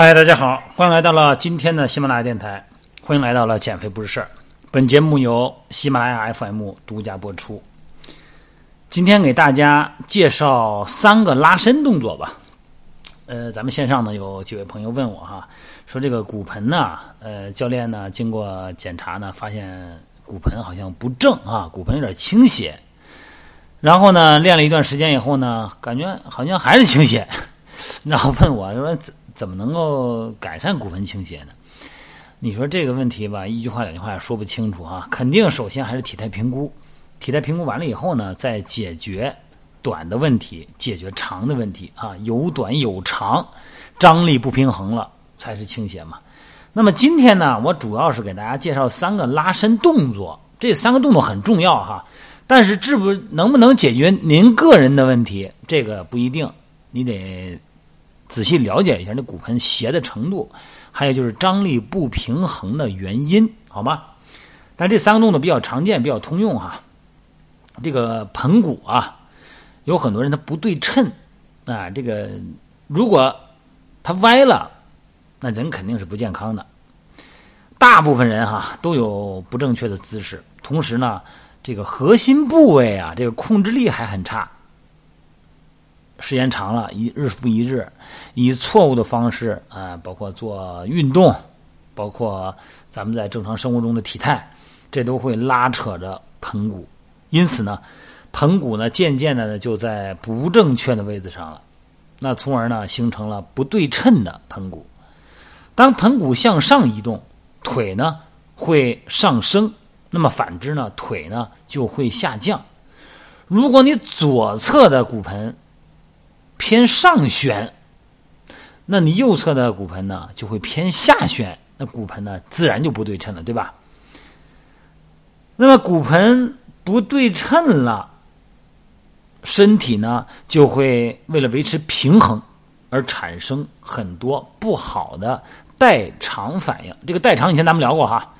嗨，大家好，欢迎来到了今天的喜马拉雅电台，欢迎来到了减肥不是事儿。本节目由喜马拉雅 FM 独家播出。今天给大家介绍三个拉伸动作吧。呃，咱们线上呢有几位朋友问我哈，说这个骨盆呢，呃，教练呢经过检查呢，发现骨盆好像不正啊，骨盆有点倾斜。然后呢，练了一段时间以后呢，感觉好像还是倾斜，然后问我说怎么能够改善骨盆倾斜呢？你说这个问题吧，一句话两句话也说不清楚啊。肯定首先还是体态评估，体态评估完了以后呢，再解决短的问题，解决长的问题啊。有短有长，张力不平衡了才是倾斜嘛。那么今天呢，我主要是给大家介绍三个拉伸动作，这三个动作很重要哈。但是，治不能不能解决您个人的问题，这个不一定，你得仔细了解一下那骨盆斜的程度，还有就是张力不平衡的原因，好吗？但这三个动作比较常见，比较通用哈。这个盆骨啊，有很多人他不对称啊，这个如果他歪了，那人肯定是不健康的。大部分人哈都有不正确的姿势，同时呢。这个核心部位啊，这个控制力还很差。时间长了，一日复一日，以错误的方式啊，包括做运动，包括咱们在正常生活中的体态，这都会拉扯着盆骨。因此呢，盆骨呢渐渐的呢就在不正确的位置上了，那从而呢形成了不对称的盆骨。当盆骨向上移动，腿呢会上升。那么反之呢，腿呢就会下降。如果你左侧的骨盆偏上旋，那你右侧的骨盆呢就会偏下旋，那骨盆呢自然就不对称了，对吧？那么骨盆不对称了，身体呢就会为了维持平衡而产生很多不好的代偿反应。这个代偿以前咱们聊过哈。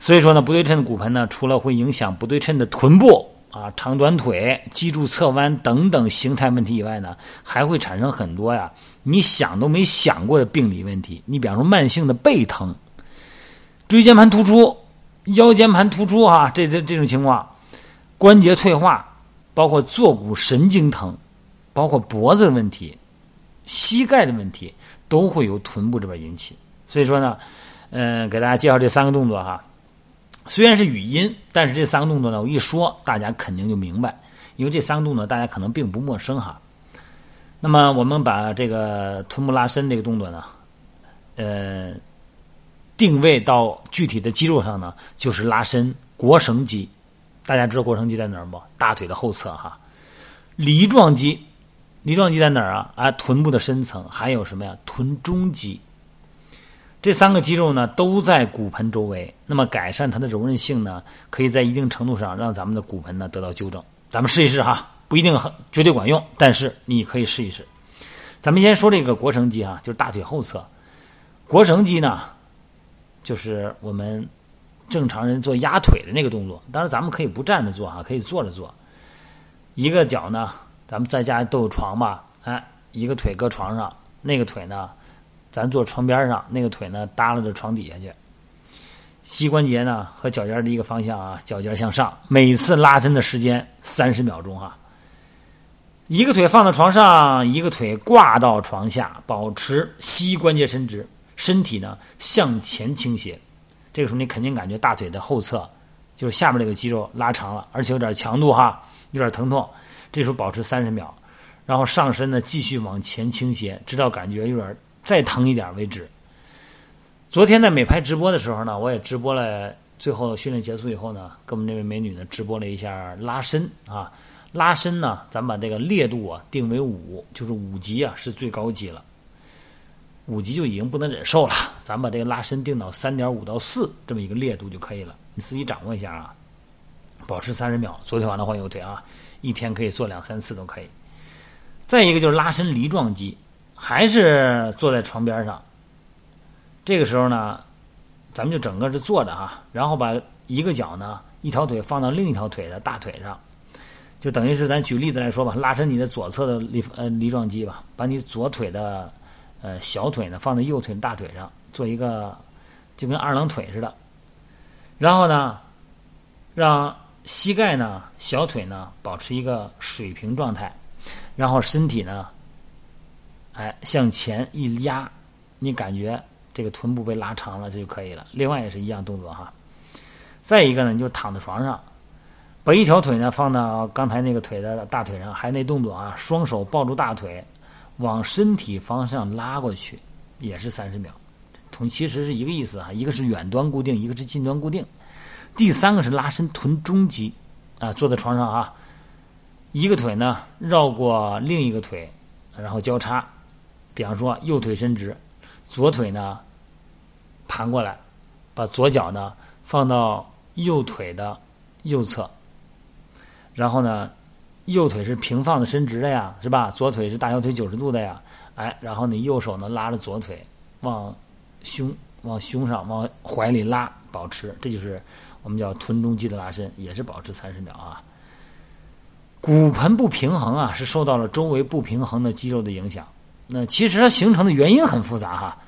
所以说呢，不对称的骨盆呢，除了会影响不对称的臀部啊、长短腿、脊柱侧弯等等形态问题以外呢，还会产生很多呀你想都没想过的病理问题。你比方说慢性的背疼、椎间盘突出、腰间盘突出啊，这这这种情况，关节退化，包括坐骨神经疼，包括脖子的问题、膝盖的问题，都会由臀部这边引起。所以说呢，嗯，给大家介绍这三个动作哈。虽然是语音，但是这三个动作呢，我一说大家肯定就明白，因为这三个动作大家可能并不陌生哈。那么我们把这个臀部拉伸这个动作呢，呃，定位到具体的肌肉上呢，就是拉伸腘绳肌。大家知道腘绳肌在哪儿不？大腿的后侧哈。梨状肌，梨状肌在哪儿啊？啊，臀部的深层，还有什么呀？臀中肌。这三个肌肉呢都在骨盆周围，那么改善它的柔韧性呢，可以在一定程度上让咱们的骨盆呢得到纠正。咱们试一试哈，不一定很绝对管用，但是你可以试一试。咱们先说这个腘绳肌啊，就是大腿后侧。腘绳肌呢，就是我们正常人做压腿的那个动作。当然，咱们可以不站着做哈，可以坐着做。一个脚呢，咱们在家都有床吧？哎，一个腿搁床上，那个腿呢？咱坐床边上，那个腿呢耷拉着床底下去，膝关节呢和脚尖的一个方向啊，脚尖向上。每次拉伸的时间三十秒钟哈。一个腿放到床上，一个腿挂到床下，保持膝关节伸直，身体呢向前倾斜。这个时候你肯定感觉大腿的后侧，就是下面这个肌肉拉长了，而且有点强度哈，有点疼痛。这时候保持三十秒，然后上身呢继续往前倾斜，直到感觉有点。再疼一点为止。昨天在美拍直播的时候呢，我也直播了。最后训练结束以后呢，跟我们这位美女呢直播了一下拉伸啊。拉伸呢，咱把这个烈度啊定为五，就是五级啊是最高级了。五级就已经不能忍受了，咱把这个拉伸定到三点五到四这么一个烈度就可以了。你自己掌握一下啊，保持三十秒。昨天晚上换右腿啊，一天可以做两三次都可以。再一个就是拉伸梨状肌。还是坐在床边上，这个时候呢，咱们就整个是坐着哈，然后把一个脚呢，一条腿放到另一条腿的大腿上，就等于是咱举例子来说吧，拉伸你的左侧的梨呃梨状肌吧，把你左腿的呃，小腿呢放在右腿大腿上，做一个就跟二郎腿似的。然后呢，让膝盖呢、小腿呢保持一个水平状态，然后身体呢，哎向前一压，你感觉这个臀部被拉长了，这就可以了。另外也是一样动作哈。再一个呢，你就躺在床上，把一条腿呢放到刚才那个腿的大腿上，还那动作啊，双手抱住大腿。往身体方向拉过去，也是三十秒，同其实是一个意思啊。一个是远端固定，一个是近端固定。第三个是拉伸臀中肌，啊，坐在床上啊，一个腿呢绕过另一个腿，然后交叉。比方说右腿伸直，左腿呢盘过来，把左脚呢放到右腿的右侧，然后呢。右腿是平放的、伸直的呀，是吧？左腿是大小腿九十度的呀，哎，然后你右手呢拉着左腿往胸、往胸上、往怀里拉，保持，这就是我们叫臀中肌的拉伸，也是保持三十秒啊。骨盆不平衡啊，是受到了周围不平衡的肌肉的影响。那其实它形成的原因很复杂哈，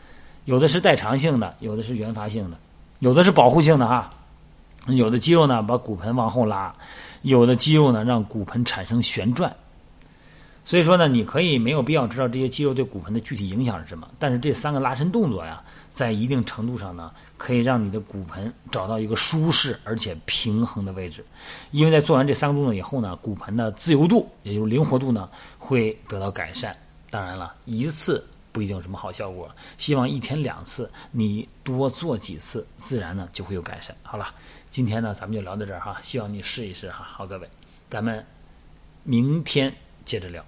有的是代偿性的，有的是原发性的，有的是保护性的哈。有的肌肉呢把骨盆往后拉，有的肌肉呢让骨盆产生旋转。所以说呢，你可以没有必要知道这些肌肉对骨盆的具体影响是什么，但是这三个拉伸动作呀，在一定程度上呢，可以让你的骨盆找到一个舒适而且平衡的位置。因为在做完这三个动作以后呢，骨盆的自由度也就是灵活度呢会得到改善。当然了，一次。不一定有什么好效果，希望一天两次，你多做几次，自然呢就会有改善。好了，今天呢咱们就聊到这儿哈，希望你试一试哈。好，各位，咱们明天接着聊。